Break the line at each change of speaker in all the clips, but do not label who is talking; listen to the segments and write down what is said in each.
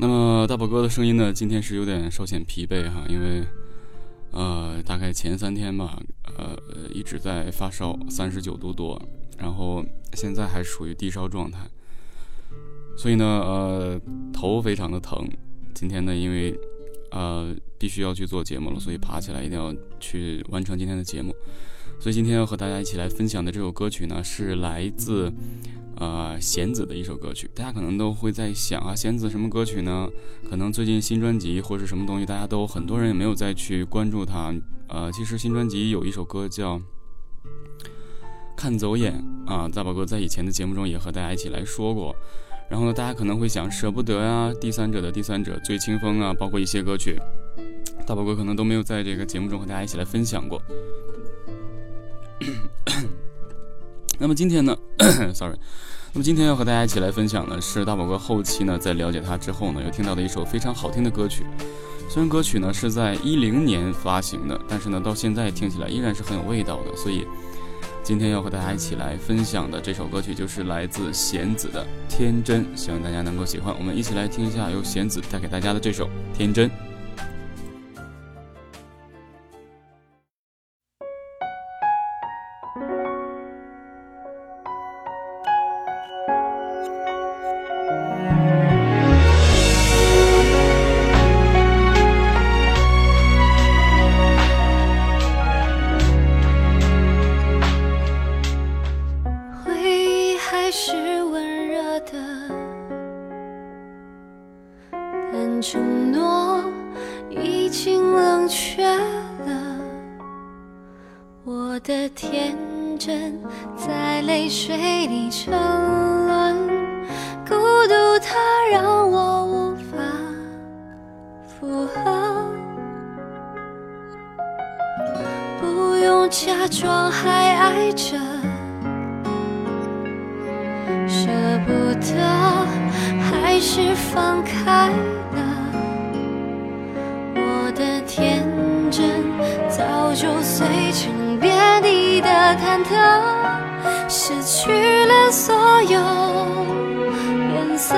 那么大宝哥的声音呢，今天是有点稍显疲惫哈，因为，呃，大概前三天吧，呃，一直在发烧，三十九度多，然后现在还处于低烧状态，所以呢，呃，头非常的疼。今天呢，因为，呃，必须要去做节目了，所以爬起来一定要去完成今天的节目。所以今天要和大家一起来分享的这首歌曲呢，是来自。呃，弦子的一首歌曲，大家可能都会在想啊，弦子什么歌曲呢？可能最近新专辑或是什么东西，大家都很多人也没有再去关注他。呃，其实新专辑有一首歌叫《看走眼》啊，大宝哥在以前的节目中也和大家一起来说过。然后呢，大家可能会想舍不得呀，第三者的第三者，最清风啊，包括一些歌曲，大宝哥可能都没有在这个节目中和大家一起来分享过。那么今天呢，sorry，那么今天要和大家一起来分享的是大宝哥后期呢，在了解他之后呢，又听到的一首非常好听的歌曲。虽然歌曲呢是在一零年发行的，但是呢到现在听起来依然是很有味道的。所以今天要和大家一起来分享的这首歌曲就是来自弦子的《天真》，希望大家能够喜欢。我们一起来听一下由弦子带给大家的这首《天真》。
就碎成遍地的忐忑，失去了所有颜色。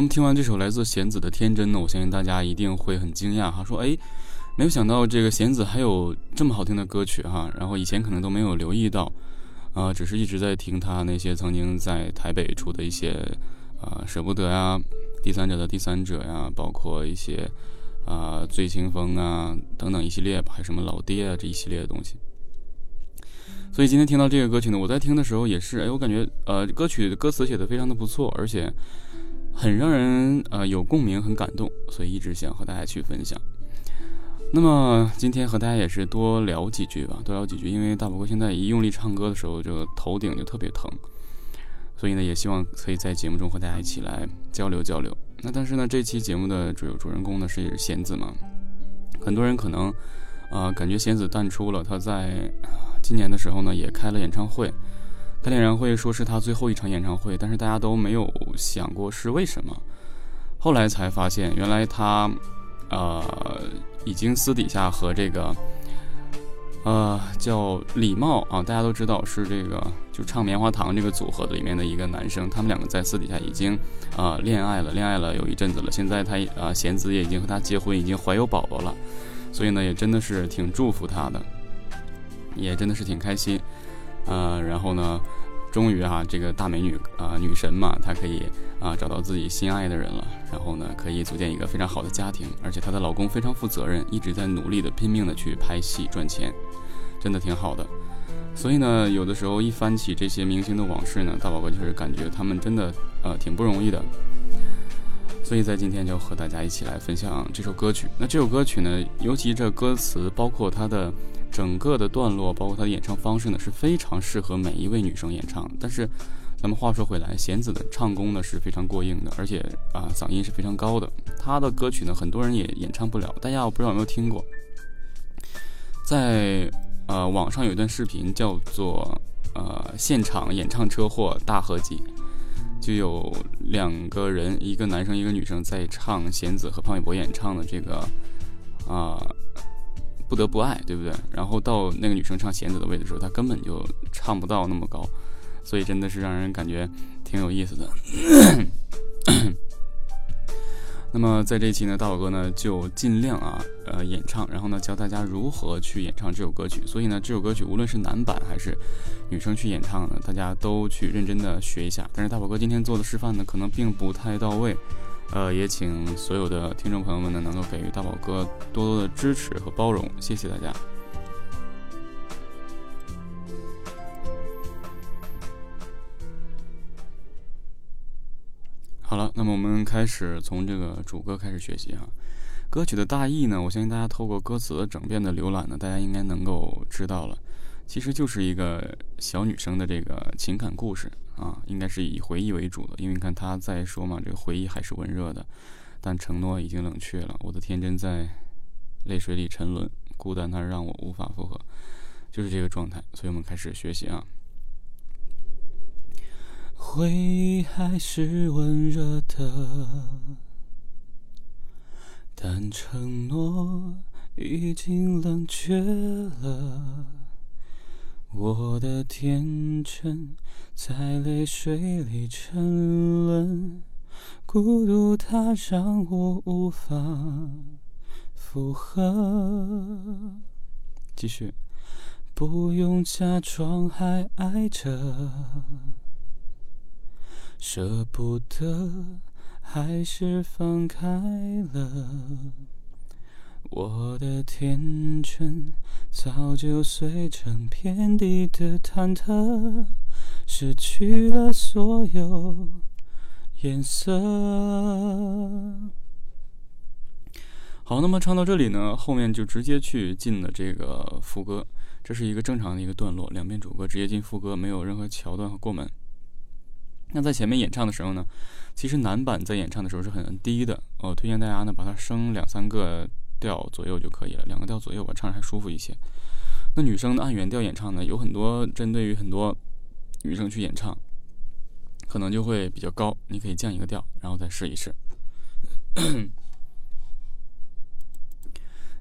那么听完这首来自弦子的《天真》呢，我相信大家一定会很惊讶哈，说哎，没有想到这个弦子还有这么好听的歌曲哈，然后以前可能都没有留意到，啊，只是一直在听他那些曾经在台北出的一些啊舍不得呀、第三者的第三者呀，包括一些啊醉清风啊等等一系列吧，还有什么老爹啊这一系列的东西。所以今天听到这个歌曲呢，我在听的时候也是，哎，我感觉呃歌曲歌词写的非常的不错，而且很让人呃有共鸣，很感动，所以一直想和大家去分享。那么今天和大家也是多聊几句吧，多聊几句，因为大宝哥现在一用力唱歌的时候，就头顶就特别疼，所以呢也希望可以在节目中和大家一起来交流交流。那但是呢，这期节目的主主人公呢是弦子嘛，很多人可能啊感觉弦子淡出了，他在。今年的时候呢，也开了演唱会，开演唱会说是他最后一场演唱会，但是大家都没有想过是为什么。后来才发现，原来他，呃，已经私底下和这个，呃，叫李茂啊，大家都知道是这个就唱棉花糖这个组合里面的一个男生，他们两个在私底下已经啊恋爱了，恋爱了有一阵子了。现在他啊贤子也已经和他结婚，已经怀有宝宝了，所以呢，也真的是挺祝福他的。也真的是挺开心，呃，然后呢，终于啊，这个大美女啊，女神嘛，她可以啊找到自己心爱的人了，然后呢，可以组建一个非常好的家庭，而且她的老公非常负责任，一直在努力的拼命的去拍戏赚钱，真的挺好的。所以呢，有的时候一翻起这些明星的往事呢，大宝哥就是感觉他们真的呃挺不容易的。所以在今天就和大家一起来分享这首歌曲。那这首歌曲呢，尤其这歌词，包括它的。整个的段落，包括他的演唱方式呢，是非常适合每一位女生演唱。但是，咱们话说回来，弦子的唱功呢是非常过硬的，而且啊嗓音是非常高的。他的歌曲呢，很多人也演唱不了。大家我不知道有没有听过，在呃网上有一段视频叫做呃现场演唱车祸大合集，就有两个人，一个男生一个女生在唱弦子和潘玮柏演唱的这个啊。不得不爱，对不对？然后到那个女生唱弦子的位置的时候，她根本就唱不到那么高，所以真的是让人感觉挺有意思的。那么在这一期呢，大宝哥呢就尽量啊呃演唱，然后呢教大家如何去演唱这首歌曲。所以呢，这首歌曲无论是男版还是女生去演唱呢，大家都去认真的学一下。但是大宝哥今天做的示范呢，可能并不太到位。呃，也请所有的听众朋友们呢，能够给予大宝哥多多的支持和包容，谢谢大家。好了，那么我们开始从这个主歌开始学习哈。歌曲的大意呢，我相信大家透过歌词的整遍的浏览呢，大家应该能够知道了。其实就是一个小女生的这个情感故事啊，应该是以回忆为主的，因为你看她在说嘛，这个回忆还是温热的，但承诺已经冷却了。我的天真在泪水里沉沦，孤单它让我无法复合，就是这个状态。所以我们开始学习啊。回忆还是温热的，但承诺已经冷却了。我的天真在泪水里沉沦，孤独它让我无法负荷。继续，不用假装还爱着，舍不得还是放开了。我的天真早就碎成遍地的忐忑，失去了所有颜色。好，那么唱到这里呢，后面就直接去进了这个副歌，这是一个正常的一个段落，两边主歌直接进副歌，没有任何桥段和过门。那在前面演唱的时候呢，其实男版在演唱的时候是很低的，我推荐大家呢把它升两三个。调左右就可以了，两个调左右吧，唱着还舒服一些。那女生呢，按原调演唱呢，有很多针对于很多女生去演唱，可能就会比较高。你可以降一个调，然后再试一试。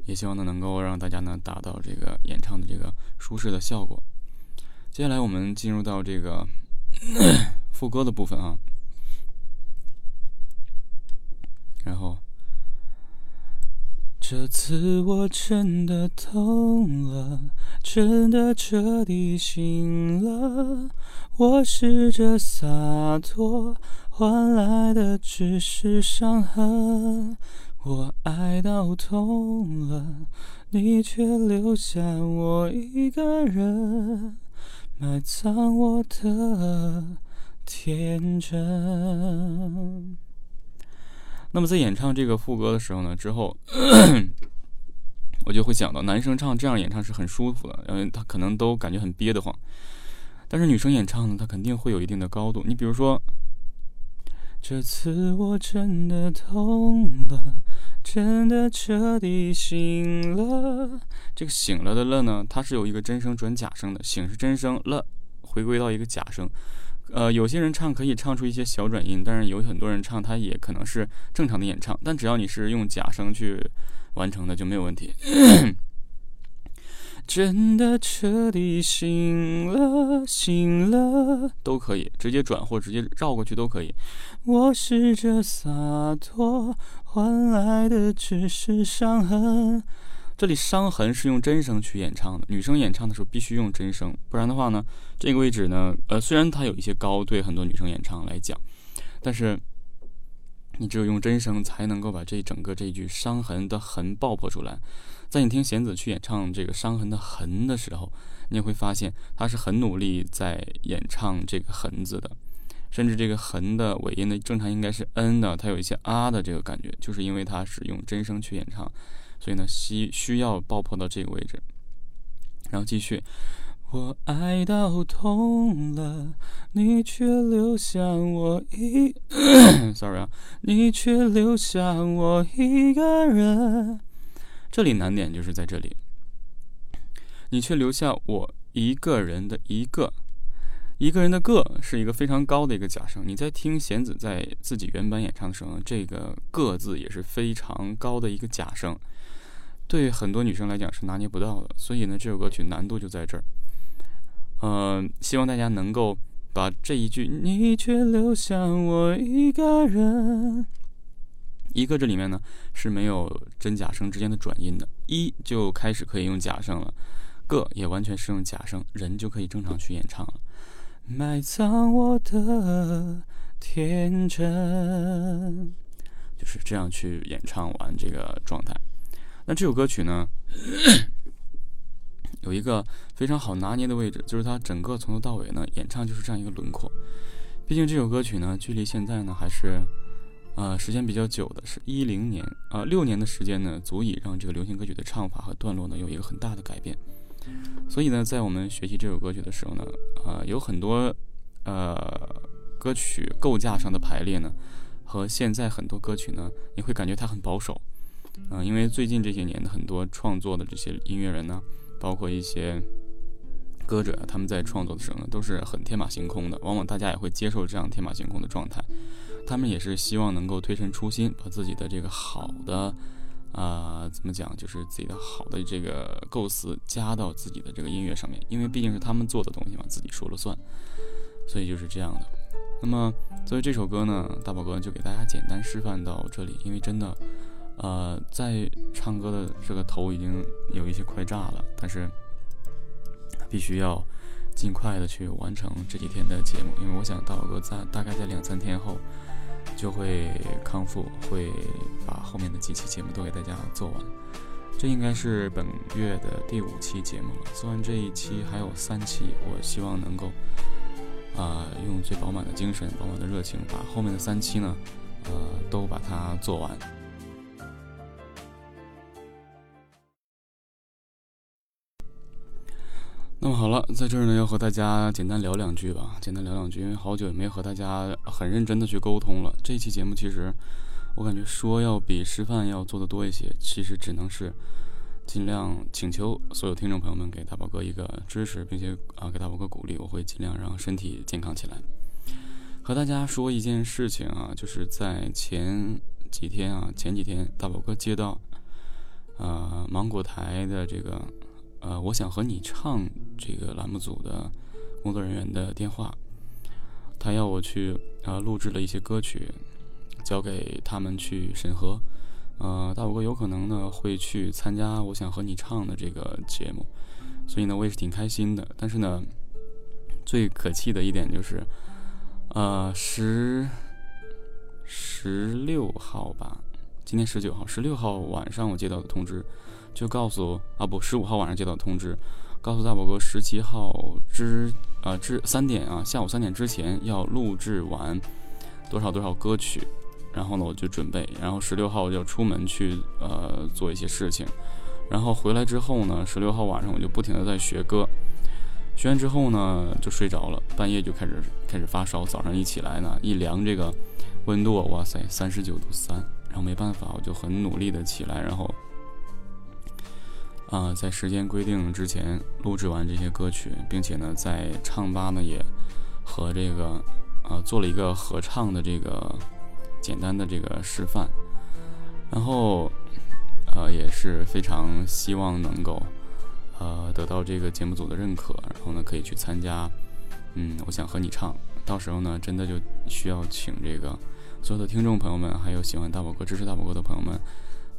也希望呢，能够让大家呢达到这个演唱的这个舒适的效果。接下来我们进入到这个 副歌的部分啊。然后。这次我真的懂了，真的彻底醒了。我试着洒脱，换来的只是伤痕。我爱到痛了，你却留下我一个人，埋葬我的天真。那么在演唱这个副歌的时候呢，之后我就会想到，男生唱这样演唱是很舒服的，因为他可能都感觉很憋得慌。但是女生演唱呢，她肯定会有一定的高度。你比如说，这次我真的痛了，真的彻底醒了。这个醒了的了呢，它是有一个真声转假声的，醒是真声，了回归到一个假声。呃，有些人唱可以唱出一些小转音，但是有很多人唱他也可能是正常的演唱。但只要你是用假声去完成的，就没有问题。真的彻底醒了，醒了都可以，直接转或直接绕过去都可以。我试着洒脱，换来的只是伤痕。这里伤痕是用真声去演唱的，女生演唱的时候必须用真声，不然的话呢，这个位置呢，呃，虽然它有一些高，对很多女生演唱来讲，但是你只有用真声才能够把这整个这句伤痕的痕爆破出来。在你听弦子去演唱这个伤痕的痕的时候，你也会发现他是很努力在演唱这个痕字的，甚至这个痕的尾音呢，正常应该是 n 的，它有一些啊的这个感觉，就是因为它是用真声去演唱。所以呢，需需要爆破到这个位置，然后继续。我爱到痛了，你却留下我一，sorry 啊，你却留下我一个人。这里难点就是在这里，你却留下我一个人的一个，一个人的个是一个非常高的一个假声。你在听弦子在自己原版演唱的时候，这个个字也是非常高的一个假声。对很多女生来讲是拿捏不到的，所以呢，这首歌曲难度就在这儿。嗯，希望大家能够把这一句“你却留下我一个人”，一个这里面呢是没有真假声之间的转音的，一就开始可以用假声了，个也完全是用假声，人就可以正常去演唱了。埋葬我的天真，就是这样去演唱完这个状态。那这首歌曲呢，有一个非常好拿捏的位置，就是它整个从头到尾呢演唱就是这样一个轮廓。毕竟这首歌曲呢，距离现在呢还是呃时间比较久的，是一零年啊，六年的时间呢，足以让这个流行歌曲的唱法和段落呢有一个很大的改变。所以呢，在我们学习这首歌曲的时候呢，呃，有很多呃歌曲构架上的排列呢，和现在很多歌曲呢，你会感觉它很保守。嗯，因为最近这些年的很多创作的这些音乐人呢，包括一些歌者，他们在创作的时候呢，都是很天马行空的。往往大家也会接受这样天马行空的状态。他们也是希望能够推陈出新，把自己的这个好的，啊，怎么讲，就是自己的好的这个构思加到自己的这个音乐上面。因为毕竟是他们做的东西嘛，自己说了算。所以就是这样的。那么作为这首歌呢，大宝哥就给大家简单示范到这里，因为真的。呃，在唱歌的这个头已经有一些快炸了，但是必须要尽快的去完成这几天的节目，因为我想大宝哥在大概在两三天后就会康复，会把后面的几期节目都给大家做完。这应该是本月的第五期节目了，做完这一期还有三期，我希望能够啊用最饱满的精神、饱满的热情，把后面的三期呢，呃，都把它做完。那么好了，在这儿呢，要和大家简单聊两句吧。简单聊两句，因为好久也没和大家很认真的去沟通了。这期节目其实，我感觉说要比示范要做的多一些。其实只能是尽量请求所有听众朋友们给大宝哥一个支持，并且啊给大宝哥鼓励。我会尽量让身体健康起来。和大家说一件事情啊，就是在前几天啊，前几天大宝哥接到啊芒果台的这个。呃，我想和你唱这个栏目组的工作人员的电话，他要我去啊录制了一些歌曲，交给他们去审核。呃，大宝哥有可能呢会去参加《我想和你唱》的这个节目，所以呢我也是挺开心的。但是呢，最可气的一点就是，呃，十十六号吧，今天十九号，十六号晚上我接到的通知，就告诉啊不，十五号晚上接到通知，告诉大宝哥十七号之啊之三点啊下午三点之前要录制完多少多少歌曲。然后呢，我就准备，然后十六号我就出门去呃做一些事情，然后回来之后呢，十六号晚上我就不停的在学歌，学完之后呢就睡着了，半夜就开始开始发烧，早上一起来呢一量这个温度，哇塞，三十九度三，然后没办法，我就很努力的起来，然后啊在时间规定之前录制完这些歌曲，并且呢在唱吧呢也和这个啊做了一个合唱的这个。简单的这个示范，然后，呃，也是非常希望能够，呃，得到这个节目组的认可，然后呢，可以去参加，嗯，我想和你唱，到时候呢，真的就需要请这个所有的听众朋友们，还有喜欢大宝哥、支持大宝哥的朋友们，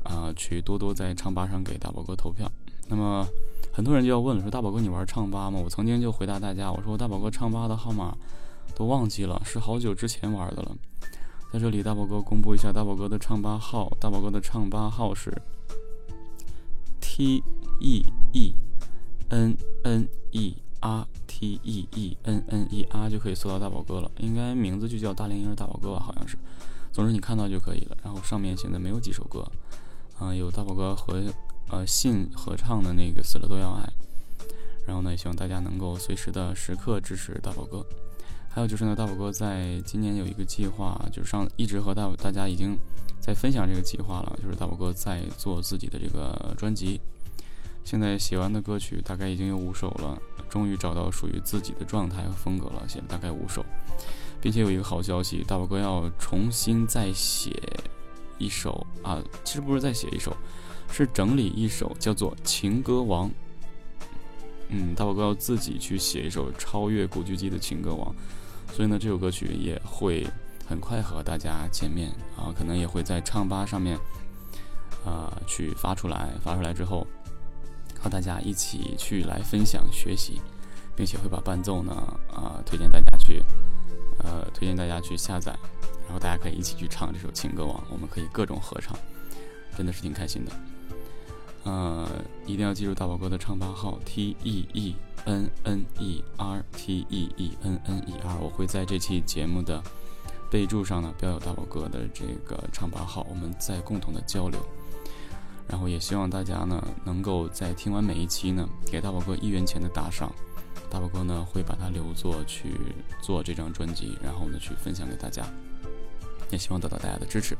啊，去多多在唱吧上给大宝哥投票。那么，很多人就要问了，说大宝哥你玩唱吧吗？我曾经就回答大家，我说大宝哥唱吧的号码都忘记了，是好久之前玩的了。在这里，大宝哥公布一下大宝哥的唱吧号。大宝哥的唱吧号是 T E E N N E R T E E N N E R 就可以搜到大宝哥了。应该名字就叫大连婴儿大宝哥吧，好像是。总之你看到就可以了。然后上面现在没有几首歌，啊，有大宝哥和呃信合唱的那个死了都要爱。然后呢，也希望大家能够随时的时刻支持大宝哥。还有就是呢，大宝哥在今年有一个计划，就是上一直和大大家已经在分享这个计划了，就是大宝哥在做自己的这个专辑。现在写完的歌曲大概已经有五首了，终于找到属于自己的状态和风格了，写了大概五首，并且有一个好消息，大宝哥要重新再写一首啊，其实不是再写一首，是整理一首，叫做《情歌王》。嗯，大宝哥要自己去写一首超越古巨基的情歌王。所以呢，这首歌曲也会很快和大家见面啊，可能也会在唱吧上面啊去发出来，发出来之后和大家一起去来分享学习，并且会把伴奏呢啊推荐大家去呃推荐大家去下载，然后大家可以一起去唱这首情歌王，我们可以各种合唱，真的是挺开心的。呃，一定要记住大宝哥的唱吧号 T E E N N E R T E E N N E R，我会在这期节目的备注上呢标有大宝哥的这个唱吧号，我们再共同的交流。然后也希望大家呢能够在听完每一期呢给大宝哥一元钱的打赏，大宝哥呢会把它留作去做这张专辑，然后呢去分享给大家，也希望得到大家的支持。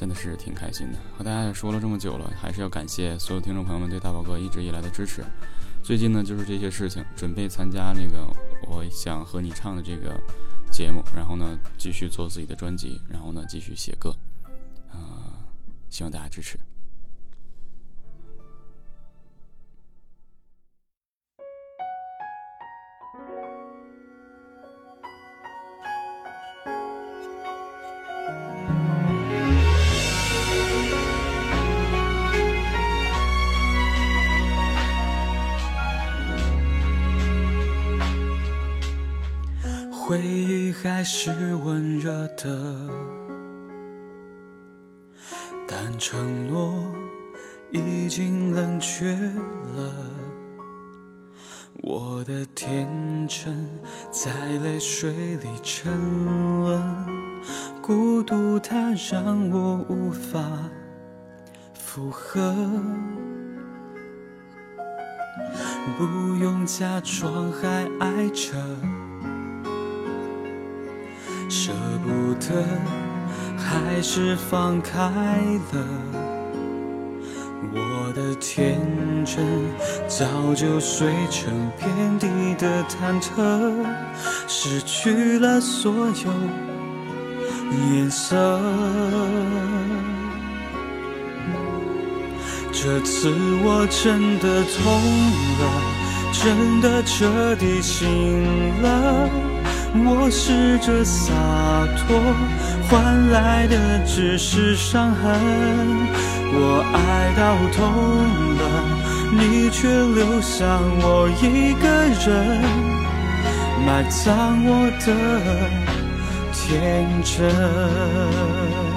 真的是挺开心的，和大家也说了这么久了，还是要感谢所有听众朋友们对大宝哥一直以来的支持。最近呢，就是这些事情，准备参加那个我想和你唱的这个节目，然后呢，继续做自己的专辑，然后呢，继续写歌，啊，希望大家支持。
回忆还是温热的，但承诺已经冷却了。我的天真在泪水里沉沦，孤独它让我无法负荷，不用假装还爱着。舍不得，还是放开了。我的天真早就碎成遍地的忐忑，失去了所有颜色。这次我真的痛了，真的彻底醒了。
我试着洒脱，换来的只是伤痕。我爱到痛了，你却留下我一个人，埋葬我的天真。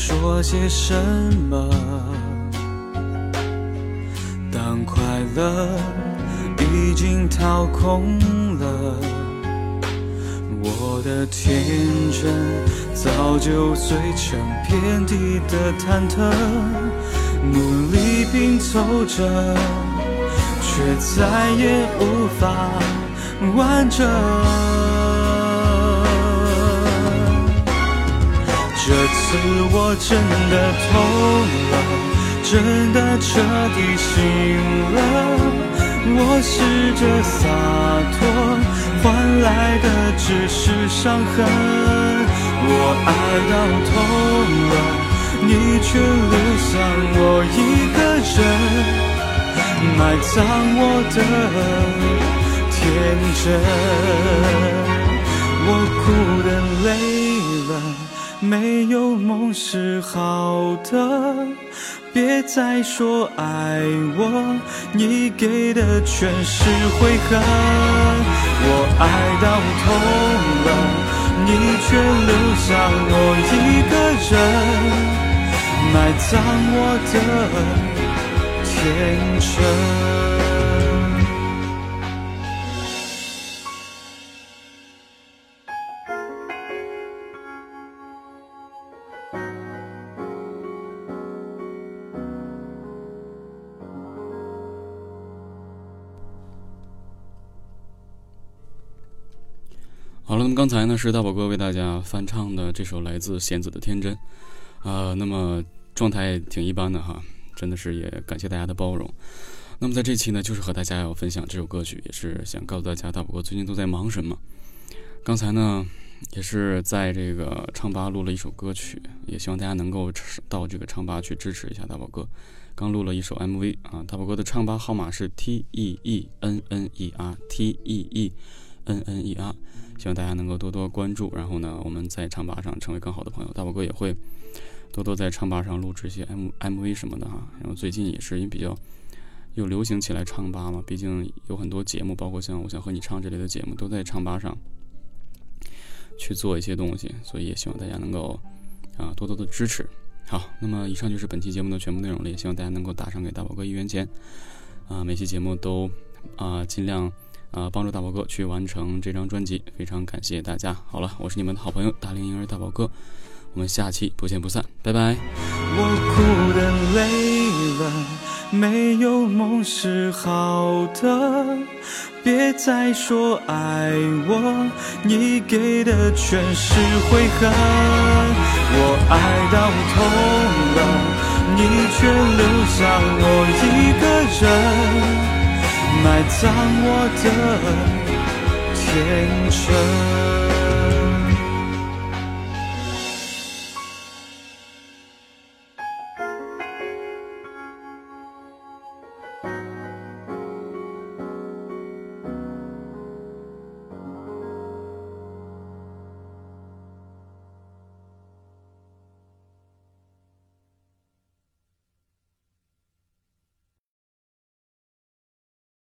说些什么？当快乐已经掏空了，我的天真早就碎成遍地的忐忑，努力拼凑着，却再也无法完整。这次我真的痛了，真的彻底醒了。我试着洒脱，换来的只是伤痕。我爱到痛了，你却留下我一个人，埋葬我的天真。我哭的累了。没有梦是好的，别再说爱我，你给的全是悔恨。我爱到痛了，你却留下我一个人，埋葬我的天真。
刚才呢是大宝哥为大家翻唱的这首来自弦子的《天真》，啊，那么状态挺一般的哈，真的是也感谢大家的包容。那么在这期呢，就是和大家要分享这首歌曲，也是想告诉大家大宝哥最近都在忙什么。刚才呢也是在这个唱吧录了一首歌曲，也希望大家能够到这个唱吧去支持一下大宝哥。刚录了一首 MV 啊，大宝哥的唱吧号码是 T E E N N E R T E E N N E R。希望大家能够多多关注，然后呢，我们在唱吧上成为更好的朋友。大宝哥也会多多在唱吧上录制一些 M M V 什么的哈。然后最近也是因为比较又流行起来唱吧嘛，毕竟有很多节目，包括像《我想和你唱》这类的节目，都在唱吧上去做一些东西，所以也希望大家能够啊多多的支持。好，那么以上就是本期节目的全部内容了，也希望大家能够打赏给大宝哥一元钱啊。每期节目都啊尽量。啊，帮助大宝哥去完成这张专辑，非常感谢大家。好了，我是你们的好朋友大龄婴儿大宝哥，我们下期不见不散，拜拜。
我哭的累了，没有梦是好的，别再说爱我，你给的全是悔恨。我爱到痛了，你却留下我一个人。埋葬我的天真。